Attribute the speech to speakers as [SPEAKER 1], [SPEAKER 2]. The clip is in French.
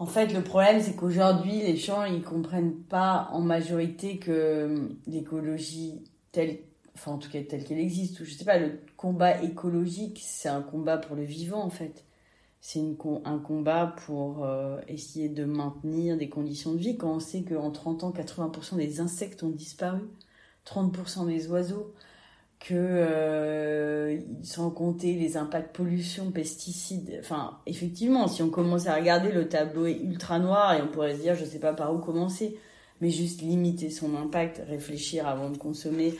[SPEAKER 1] En fait, le problème, c'est qu'aujourd'hui, les gens, ils comprennent pas en majorité que l'écologie telle, enfin en tout cas telle qu'elle existe, ou je sais pas, le combat écologique, c'est un combat pour le vivant en fait. C'est un combat pour euh, essayer de maintenir des conditions de vie. Quand on sait qu'en 30 ans, 80% des insectes ont disparu, 30% des oiseaux, que euh, sans compter les impacts pollution, pesticides. Enfin, effectivement, si on commence à regarder le tableau est ultra noir et on pourrait se dire je sais pas par où commencer, mais juste limiter son impact, réfléchir avant de consommer,